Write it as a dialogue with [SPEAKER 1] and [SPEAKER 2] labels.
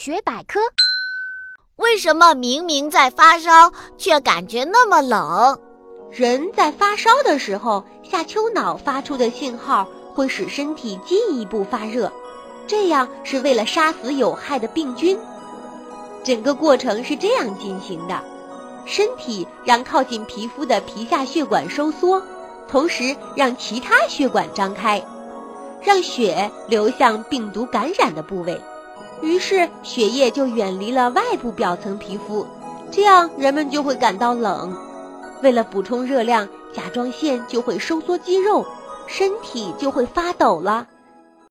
[SPEAKER 1] 学百科：
[SPEAKER 2] 为什么明明在发烧，却感觉那么冷？
[SPEAKER 3] 人在发烧的时候，下丘脑发出的信号会使身体进一步发热，这样是为了杀死有害的病菌。整个过程是这样进行的：身体让靠近皮肤的皮下血管收缩，同时让其他血管张开。让血流向病毒感染的部位，于是血液就远离了外部表层皮肤，这样人们就会感到冷。为了补充热量，甲状腺就会收缩肌肉，身体就会发抖了。